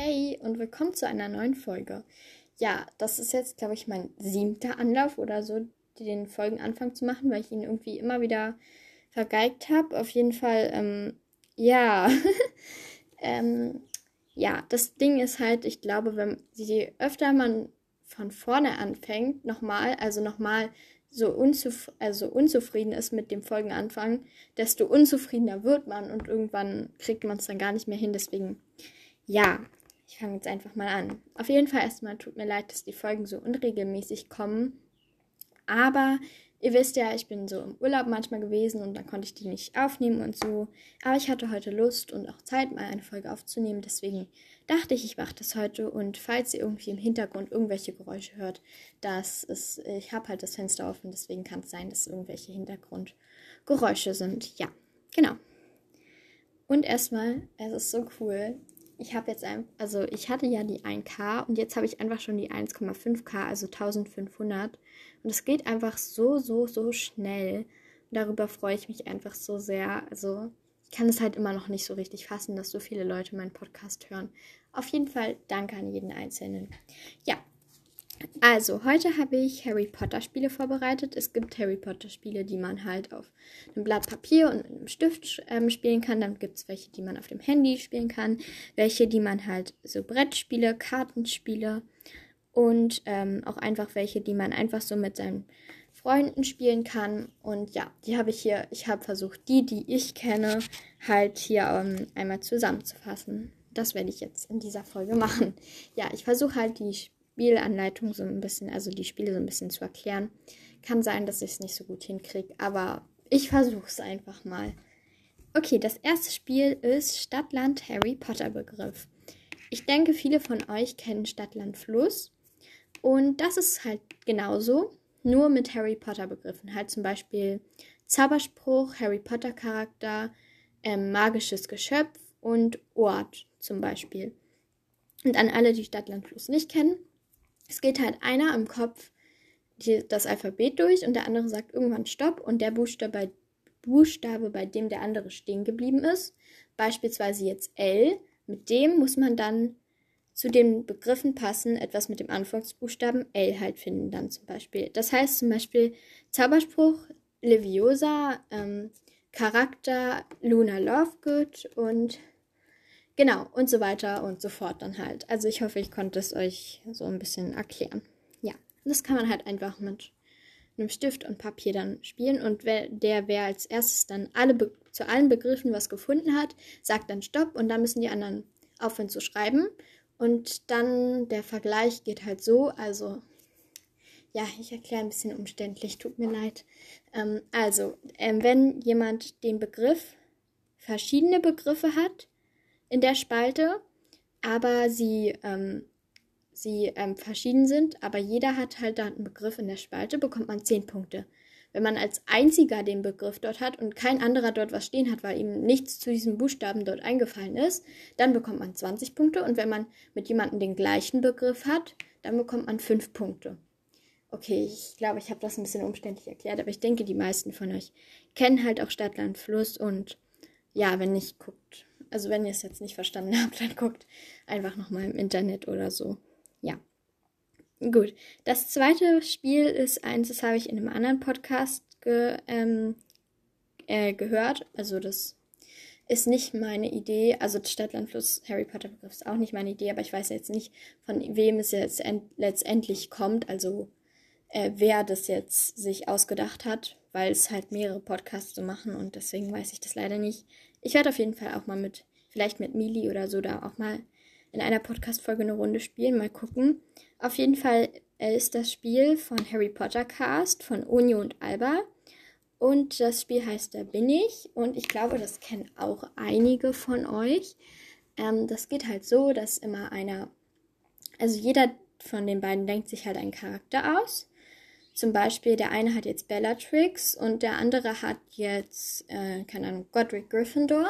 Hey und willkommen zu einer neuen Folge. Ja, das ist jetzt, glaube ich, mein siebter Anlauf oder so, den Folgenanfang zu machen, weil ich ihn irgendwie immer wieder vergeigt habe. Auf jeden Fall, ähm, ja. ähm, ja, das Ding ist halt, ich glaube, wenn je öfter man von vorne anfängt, nochmal, also nochmal so unzuf also unzufrieden ist mit dem Folgenanfang, desto unzufriedener wird man und irgendwann kriegt man es dann gar nicht mehr hin. Deswegen, ja, ich fange jetzt einfach mal an. Auf jeden Fall erstmal tut mir leid, dass die Folgen so unregelmäßig kommen. Aber ihr wisst ja, ich bin so im Urlaub manchmal gewesen und dann konnte ich die nicht aufnehmen und so. Aber ich hatte heute Lust und auch Zeit, mal eine Folge aufzunehmen. Deswegen dachte ich, ich mache das heute. Und falls ihr irgendwie im Hintergrund irgendwelche Geräusche hört, das ist, ich habe halt das Fenster offen, deswegen kann es sein, dass irgendwelche Hintergrundgeräusche sind. Ja, genau. Und erstmal, es ist so cool ich habe jetzt einfach, also ich hatte ja die 1K und jetzt habe ich einfach schon die 1,5K, also 1500. Und es geht einfach so, so, so schnell. Und darüber freue ich mich einfach so sehr. Also ich kann es halt immer noch nicht so richtig fassen, dass so viele Leute meinen Podcast hören. Auf jeden Fall danke an jeden Einzelnen. Ja, also, heute habe ich Harry Potter Spiele vorbereitet. Es gibt Harry Potter Spiele, die man halt auf einem Blatt Papier und einem Stift ähm, spielen kann. Dann gibt es welche, die man auf dem Handy spielen kann. Welche, die man halt so Brettspiele, Kartenspiele und ähm, auch einfach welche, die man einfach so mit seinen Freunden spielen kann. Und ja, die habe ich hier, ich habe versucht, die, die ich kenne, halt hier ähm, einmal zusammenzufassen. Das werde ich jetzt in dieser Folge machen. Ja, ich versuche halt die Spiele Spielanleitung so ein bisschen, also die Spiele so ein bisschen zu erklären. Kann sein, dass ich es nicht so gut hinkriege, aber ich versuche es einfach mal. Okay, das erste Spiel ist Stadtland Harry Potter Begriff. Ich denke, viele von euch kennen Stadtland Fluss. Und das ist halt genauso, nur mit Harry Potter Begriffen. Halt zum Beispiel Zauberspruch, Harry Potter Charakter, ähm, magisches Geschöpf und Ort zum Beispiel. Und an alle, die Stadtland Fluss nicht kennen, es geht halt einer im Kopf die, das Alphabet durch und der andere sagt irgendwann Stopp und der Buchstabe, Buchstabe, bei dem der andere stehen geblieben ist, beispielsweise jetzt L, mit dem muss man dann zu den Begriffen passen, etwas mit dem Anfangsbuchstaben L halt finden dann zum Beispiel. Das heißt zum Beispiel Zauberspruch Leviosa, ähm, Charakter Luna Lovegood und Genau, und so weiter und so fort dann halt. Also ich hoffe, ich konnte es euch so ein bisschen erklären. Ja, das kann man halt einfach mit einem Stift und Papier dann spielen. Und wer, der, wer als erstes dann alle zu allen Begriffen was gefunden hat, sagt dann Stopp und dann müssen die anderen aufhören zu schreiben. Und dann der Vergleich geht halt so, also ja, ich erkläre ein bisschen umständlich, tut mir leid. Ähm, also, ähm, wenn jemand den Begriff, verschiedene Begriffe hat, in der Spalte, aber sie, ähm, sie ähm, verschieden sind, aber jeder hat halt da einen Begriff in der Spalte, bekommt man 10 Punkte. Wenn man als einziger den Begriff dort hat und kein anderer dort was stehen hat, weil ihm nichts zu diesem Buchstaben dort eingefallen ist, dann bekommt man 20 Punkte. Und wenn man mit jemandem den gleichen Begriff hat, dann bekommt man 5 Punkte. Okay, ich glaube, ich habe das ein bisschen umständlich erklärt, aber ich denke, die meisten von euch kennen halt auch Stadt, Land, Fluss und ja, wenn nicht, guckt also wenn ihr es jetzt nicht verstanden habt, dann guckt einfach nochmal im Internet oder so. Ja. Gut. Das zweite Spiel ist eins, das habe ich in einem anderen Podcast ge, ähm, äh, gehört. Also das ist nicht meine Idee. Also Stadtlandfluss Harry Potter Begriff ist auch nicht meine Idee, aber ich weiß jetzt nicht, von wem es jetzt letztendlich kommt. Also äh, wer das jetzt sich ausgedacht hat, weil es halt mehrere Podcasts zu so machen und deswegen weiß ich das leider nicht. Ich werde auf jeden Fall auch mal mit, vielleicht mit Mili oder so, da auch mal in einer Podcast-Folge eine Runde spielen, mal gucken. Auf jeden Fall äh, ist das Spiel von Harry Potter Cast, von Uni und Alba. Und das Spiel heißt Da bin ich. Und ich glaube, das kennen auch einige von euch. Ähm, das geht halt so, dass immer einer, also jeder von den beiden denkt sich halt einen Charakter aus. Zum Beispiel, der eine hat jetzt Bellatrix und der andere hat jetzt, äh, keine Ahnung, Godric Gryffindor.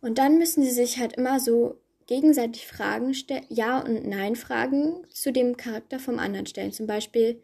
Und dann müssen sie sich halt immer so gegenseitig Fragen stellen, Ja- und Nein-Fragen zu dem Charakter vom anderen stellen. Zum Beispiel,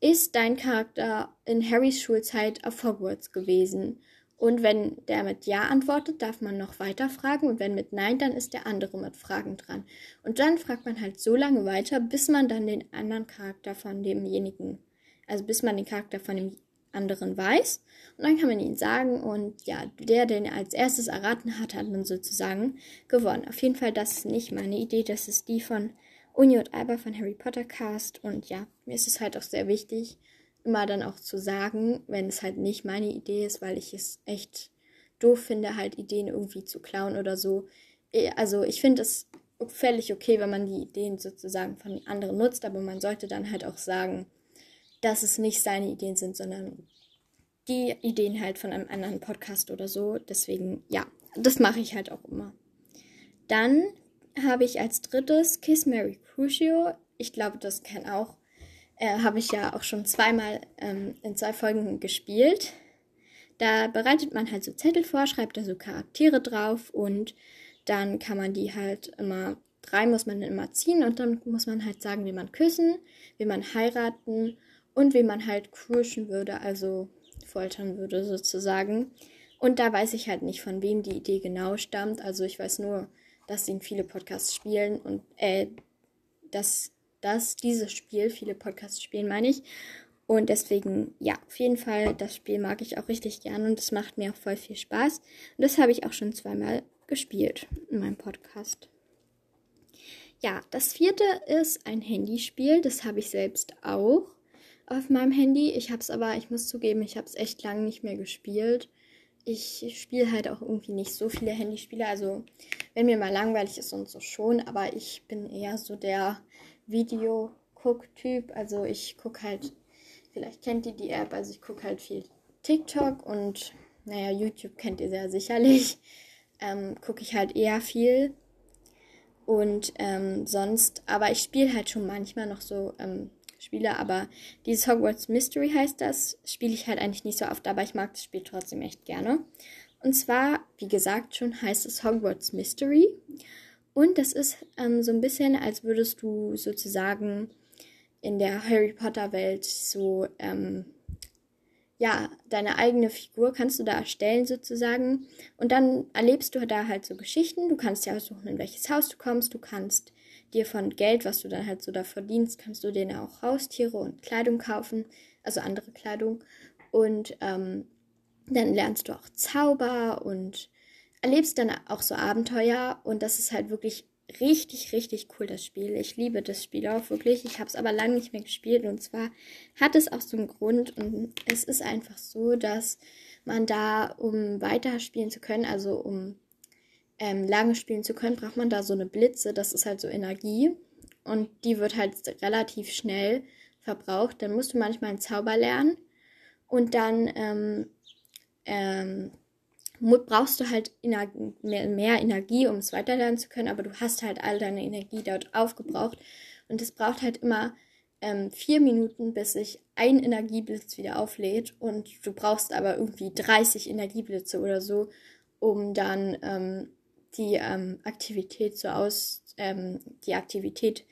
ist dein Charakter in Harrys Schulzeit auf Hogwarts gewesen? Und wenn der mit Ja antwortet, darf man noch weiter fragen. Und wenn mit Nein, dann ist der andere mit Fragen dran. Und dann fragt man halt so lange weiter, bis man dann den anderen Charakter von demjenigen, also bis man den Charakter von dem anderen weiß. Und dann kann man ihn sagen. Und ja, der, den er als erstes erraten hat, hat dann sozusagen gewonnen. Auf jeden Fall, das ist nicht meine Idee. Das ist die von Uni und Alba von Harry Potter Cast. Und ja, mir ist es halt auch sehr wichtig, immer dann auch zu sagen, wenn es halt nicht meine Idee ist, weil ich es echt doof finde, halt Ideen irgendwie zu klauen oder so. Eh, also ich finde es völlig okay, wenn man die Ideen sozusagen von anderen nutzt, aber man sollte dann halt auch sagen, dass es nicht seine Ideen sind, sondern die Ideen halt von einem anderen Podcast oder so. Deswegen, ja, das mache ich halt auch immer. Dann habe ich als drittes Kiss Mary Crucio. Ich glaube, das kennen auch äh, habe ich ja auch schon zweimal ähm, in zwei Folgen gespielt. Da bereitet man halt so Zettel vor, schreibt da so Charaktere drauf und dann kann man die halt immer, drei muss man immer ziehen und dann muss man halt sagen, wie man küssen, wie man heiraten und wie man halt crushen würde, also foltern würde sozusagen. Und da weiß ich halt nicht, von wem die Idee genau stammt. Also ich weiß nur, dass ihn viele Podcasts spielen und äh, dass dass dieses Spiel, viele Podcasts spielen, meine ich. Und deswegen, ja, auf jeden Fall, das Spiel mag ich auch richtig gern und es macht mir auch voll viel Spaß. Und das habe ich auch schon zweimal gespielt in meinem Podcast. Ja, das vierte ist ein Handyspiel. Das habe ich selbst auch auf meinem Handy. Ich habe es aber, ich muss zugeben, ich habe es echt lange nicht mehr gespielt. Ich spiele halt auch irgendwie nicht so viele Handyspiele. Also, wenn mir mal langweilig ist und so schon, aber ich bin eher so der Video-Guck-Typ. Also ich gucke halt, vielleicht kennt ihr die App, also ich gucke halt viel TikTok und naja, YouTube kennt ihr sehr sicherlich. Ähm, gucke ich halt eher viel. Und ähm, sonst, aber ich spiele halt schon manchmal noch so ähm, Spiele, aber dieses Hogwarts Mystery heißt das, spiele ich halt eigentlich nicht so oft, aber ich mag das Spiel trotzdem echt gerne. Und zwar, wie gesagt, schon heißt es Hogwarts Mystery. Und das ist ähm, so ein bisschen, als würdest du sozusagen in der Harry Potter Welt so, ähm, ja, deine eigene Figur kannst du da erstellen sozusagen. Und dann erlebst du da halt so Geschichten. Du kannst ja aussuchen, in welches Haus du kommst. Du kannst dir von Geld, was du dann halt so da verdienst, kannst du dir auch Haustiere und Kleidung kaufen, also andere Kleidung. Und ähm, dann lernst du auch Zauber und erlebst dann auch so Abenteuer und das ist halt wirklich richtig, richtig cool, das Spiel. Ich liebe das Spiel auch wirklich. Ich habe es aber lange nicht mehr gespielt und zwar hat es auch so einen Grund und es ist einfach so, dass man da, um weiter spielen zu können, also um ähm, lange spielen zu können, braucht man da so eine Blitze, das ist halt so Energie und die wird halt relativ schnell verbraucht. Dann musst du manchmal einen Zauber lernen und dann ähm, ähm, brauchst du halt mehr, mehr Energie, um es weiterlernen zu können, aber du hast halt all deine Energie dort aufgebraucht. Und es braucht halt immer ähm, vier Minuten, bis sich ein Energieblitz wieder auflädt. Und du brauchst aber irgendwie 30 Energieblitze oder so, um dann ähm, die ähm, Aktivität so aus, ähm, die Aktivität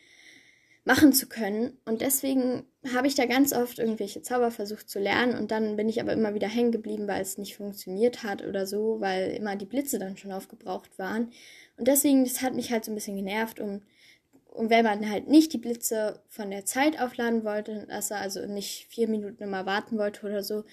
machen zu können. Und deswegen habe ich da ganz oft irgendwelche Zauber versucht zu lernen und dann bin ich aber immer wieder hängen geblieben, weil es nicht funktioniert hat oder so, weil immer die Blitze dann schon aufgebraucht waren. Und deswegen, das hat mich halt so ein bisschen genervt und, und wenn man halt nicht die Blitze von der Zeit aufladen wollte, dass er also nicht vier Minuten immer warten wollte oder so,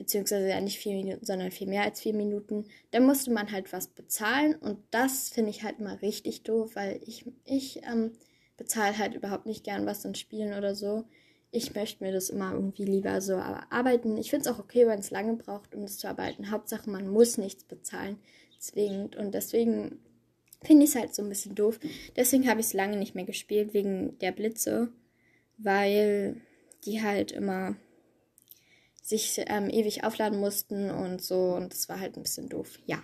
beziehungsweise ja nicht vier Minuten, sondern viel mehr als vier Minuten, dann musste man halt was bezahlen und das finde ich halt immer richtig doof, weil ich, ich, ähm, bezahle halt überhaupt nicht gern was in Spielen oder so. Ich möchte mir das immer irgendwie lieber so arbeiten. Ich finde es auch okay, wenn es lange braucht, um das zu arbeiten. Hauptsache, man muss nichts bezahlen, zwingend. Und deswegen finde ich es halt so ein bisschen doof. Deswegen habe ich es lange nicht mehr gespielt, wegen der Blitze, weil die halt immer sich ähm, ewig aufladen mussten und so. Und das war halt ein bisschen doof. Ja.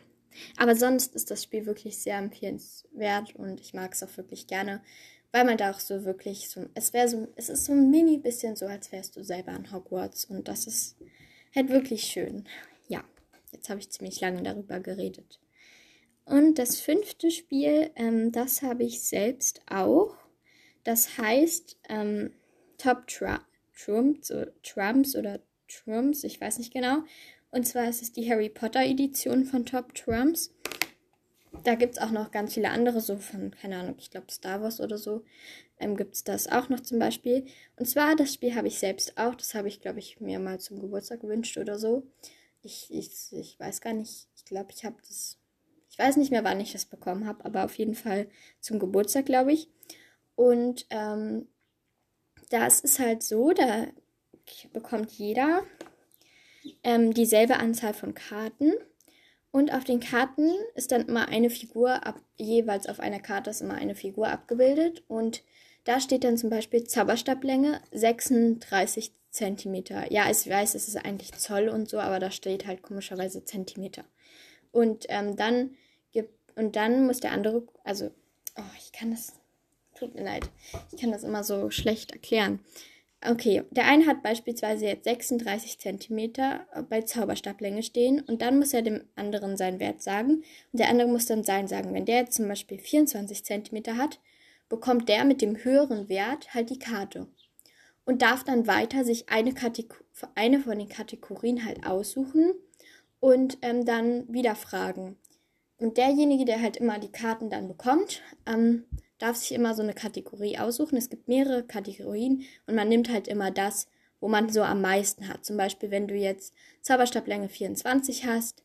Aber sonst ist das Spiel wirklich sehr empfehlenswert und ich mag es auch wirklich gerne weil man da auch so wirklich so, es wäre so, es ist so ein mini bisschen so, als wärst du selber in Hogwarts und das ist halt wirklich schön. Ja, jetzt habe ich ziemlich lange darüber geredet. Und das fünfte Spiel, ähm, das habe ich selbst auch. Das heißt ähm, Top Trumps, Trumps oder Trumps, ich weiß nicht genau. Und zwar ist es die Harry Potter Edition von Top Trumps. Da gibt es auch noch ganz viele andere, so von, keine Ahnung, ich glaube Star Wars oder so, ähm, gibt es das auch noch zum Beispiel. Und zwar, das Spiel habe ich selbst auch, das habe ich, glaube ich, mir mal zum Geburtstag gewünscht oder so. Ich, ich, ich weiß gar nicht, ich glaube, ich habe das, ich weiß nicht mehr, wann ich das bekommen habe, aber auf jeden Fall zum Geburtstag, glaube ich. Und ähm, das ist halt so, da bekommt jeder ähm, dieselbe Anzahl von Karten. Und auf den Karten ist dann immer eine Figur, ab, jeweils auf einer Karte ist immer eine Figur abgebildet. Und da steht dann zum Beispiel Zauberstablänge 36 Zentimeter. Ja, ich weiß, es ist eigentlich Zoll und so, aber da steht halt komischerweise Zentimeter. Und ähm, dann gibt und dann muss der andere, also, oh, ich kann das, tut mir leid, ich kann das immer so schlecht erklären. Okay, der eine hat beispielsweise jetzt 36 cm bei Zauberstablänge stehen und dann muss er dem anderen seinen Wert sagen und der andere muss dann sein sagen. Wenn der jetzt zum Beispiel 24 cm hat, bekommt der mit dem höheren Wert halt die Karte und darf dann weiter sich eine, eine von den Kategorien halt aussuchen und ähm, dann wieder fragen. Und derjenige, der halt immer die Karten dann bekommt, ähm, darf sich immer so eine Kategorie aussuchen. Es gibt mehrere Kategorien und man nimmt halt immer das, wo man so am meisten hat. Zum Beispiel, wenn du jetzt Zauberstabslänge 24 hast,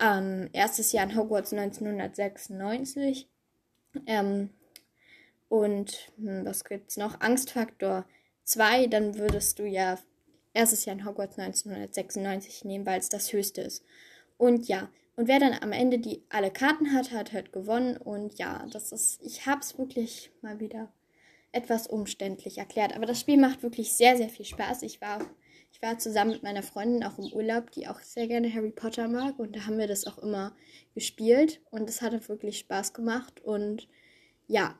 ähm, erstes Jahr in Hogwarts 1996 ähm, und hm, was gibt's noch? Angstfaktor 2, dann würdest du ja erstes Jahr in Hogwarts 1996 nehmen, weil es das höchste ist. Und ja, und wer dann am Ende die alle Karten hat, hat halt gewonnen. Und ja, das ist, ich habe es wirklich mal wieder etwas umständlich erklärt. Aber das Spiel macht wirklich sehr, sehr viel Spaß. Ich war, ich war zusammen mit meiner Freundin auch im Urlaub, die auch sehr gerne Harry Potter mag. Und da haben wir das auch immer gespielt. Und es hat wirklich Spaß gemacht. Und ja,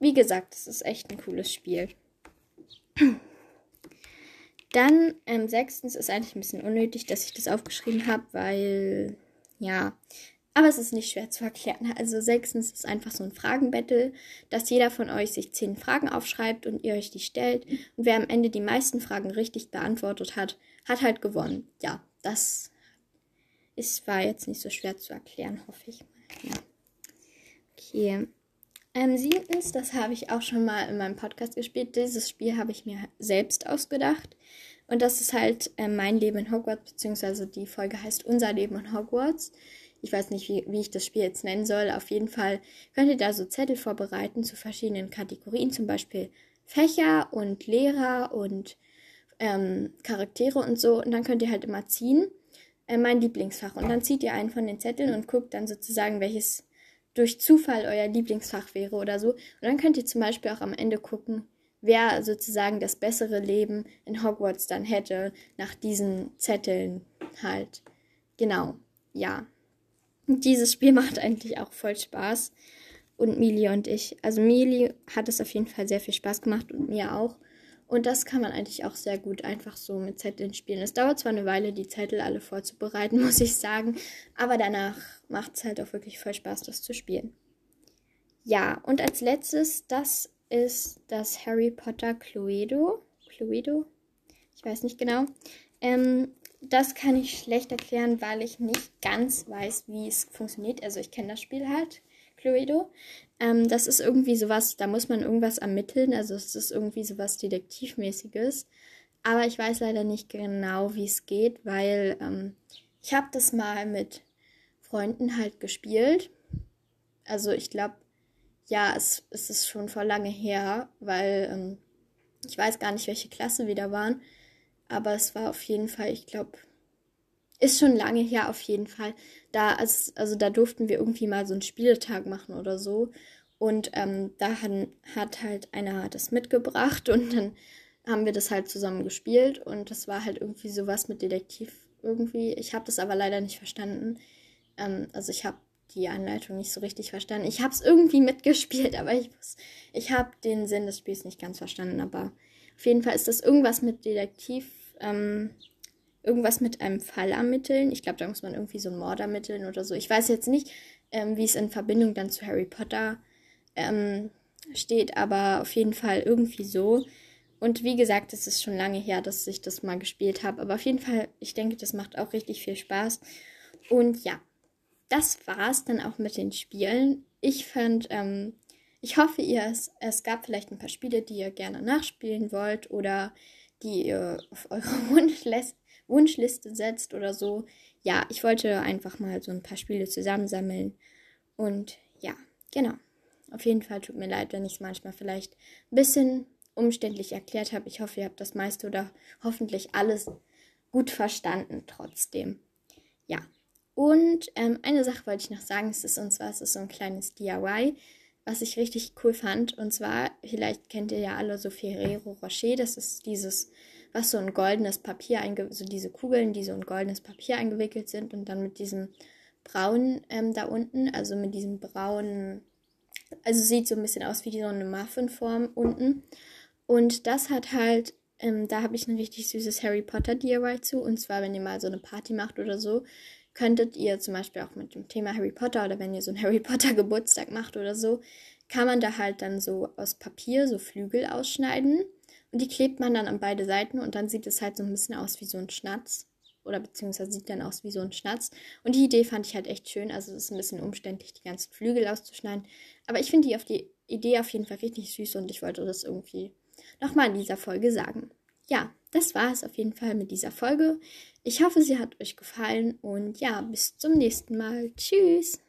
wie gesagt, es ist echt ein cooles Spiel. Dann, ähm, sechstens ist eigentlich ein bisschen unnötig, dass ich das aufgeschrieben habe, weil ja, aber es ist nicht schwer zu erklären. Also sechstens ist einfach so ein Fragenbattle, dass jeder von euch sich zehn Fragen aufschreibt und ihr euch die stellt. Und wer am Ende die meisten Fragen richtig beantwortet hat, hat halt gewonnen. Ja, das ist, war jetzt nicht so schwer zu erklären, hoffe ich mal. Ja. Okay. Ähm, siebtens, das habe ich auch schon mal in meinem Podcast gespielt. Dieses Spiel habe ich mir selbst ausgedacht. Und das ist halt äh, mein Leben in Hogwarts, beziehungsweise die Folge heißt Unser Leben in Hogwarts. Ich weiß nicht, wie, wie ich das Spiel jetzt nennen soll. Auf jeden Fall könnt ihr da so Zettel vorbereiten zu verschiedenen Kategorien, zum Beispiel Fächer und Lehrer und ähm, Charaktere und so. Und dann könnt ihr halt immer ziehen, äh, mein Lieblingsfach. Und dann zieht ihr einen von den Zetteln und guckt dann sozusagen, welches durch Zufall euer Lieblingsfach wäre oder so. Und dann könnt ihr zum Beispiel auch am Ende gucken, wer sozusagen das bessere Leben in Hogwarts dann hätte, nach diesen Zetteln halt. Genau, ja. Dieses Spiel macht eigentlich auch voll Spaß. Und Mili und ich, also Mili hat es auf jeden Fall sehr viel Spaß gemacht und mir auch. Und das kann man eigentlich auch sehr gut einfach so mit Zetteln spielen. Es dauert zwar eine Weile, die Zettel alle vorzubereiten, muss ich sagen, aber danach macht es halt auch wirklich voll Spaß, das zu spielen. Ja, und als letztes das ist das Harry Potter Cluedo. Cluedo? Ich weiß nicht genau. Ähm, das kann ich schlecht erklären, weil ich nicht ganz weiß, wie es funktioniert. Also ich kenne das Spiel halt, Cluedo. Ähm, das ist irgendwie sowas, da muss man irgendwas ermitteln. Also es ist irgendwie sowas Detektivmäßiges. Aber ich weiß leider nicht genau, wie es geht, weil ähm, ich habe das mal mit Freunden halt gespielt. Also ich glaube, ja, es, es ist schon vor lange her, weil ähm, ich weiß gar nicht, welche Klasse wir da waren. Aber es war auf jeden Fall, ich glaube, ist schon lange her auf jeden Fall. Da, also, also da durften wir irgendwie mal so einen Spieltag machen oder so. Und ähm, da hat, hat halt einer das mitgebracht und dann haben wir das halt zusammen gespielt. Und das war halt irgendwie sowas mit Detektiv irgendwie. Ich habe das aber leider nicht verstanden. Ähm, also ich habe die Anleitung nicht so richtig verstanden. Ich habe es irgendwie mitgespielt, aber ich, ich habe den Sinn des Spiels nicht ganz verstanden. Aber auf jeden Fall ist das irgendwas mit Detektiv, ähm, irgendwas mit einem Fall ermitteln. Ich glaube, da muss man irgendwie so einen Mord ermitteln oder so. Ich weiß jetzt nicht, ähm, wie es in Verbindung dann zu Harry Potter ähm, steht, aber auf jeden Fall irgendwie so. Und wie gesagt, es ist schon lange her, dass ich das mal gespielt habe. Aber auf jeden Fall, ich denke, das macht auch richtig viel Spaß. Und ja, das war's dann auch mit den Spielen. Ich fand, ähm, ich hoffe, ihr es, es gab vielleicht ein paar Spiele, die ihr gerne nachspielen wollt oder die ihr auf eure Wunschliste, Wunschliste setzt oder so. Ja, ich wollte einfach mal so ein paar Spiele zusammensammeln. Und ja, genau. Auf jeden Fall tut mir leid, wenn ich es manchmal vielleicht ein bisschen umständlich erklärt habe. Ich hoffe, ihr habt das meiste oder hoffentlich alles gut verstanden trotzdem. Ja. Und ähm, eine Sache wollte ich noch sagen, es ist und zwar es ist so ein kleines DIY, was ich richtig cool fand. Und zwar, vielleicht kennt ihr ja alle so Ferrero Rocher, das ist dieses, was so ein goldenes Papier so diese Kugeln, die so in goldenes Papier eingewickelt sind und dann mit diesem Braun ähm, da unten, also mit diesem braunen, also sieht so ein bisschen aus wie so eine Muffinform unten. Und das hat halt, ähm, da habe ich ein richtig süßes Harry Potter DIY zu. Und zwar, wenn ihr mal so eine Party macht oder so, könntet ihr zum Beispiel auch mit dem Thema Harry Potter oder wenn ihr so einen Harry Potter Geburtstag macht oder so, kann man da halt dann so aus Papier so Flügel ausschneiden. Und die klebt man dann an beide Seiten und dann sieht es halt so ein bisschen aus wie so ein Schnatz oder beziehungsweise sieht dann aus wie so ein Schnatz. Und die Idee fand ich halt echt schön. Also es ist ein bisschen umständlich, die ganzen Flügel auszuschneiden. Aber ich finde die die Idee auf jeden Fall richtig süß und ich wollte das irgendwie nochmal in dieser Folge sagen. Ja, das war es auf jeden Fall mit dieser Folge. Ich hoffe, sie hat euch gefallen und ja, bis zum nächsten Mal. Tschüss.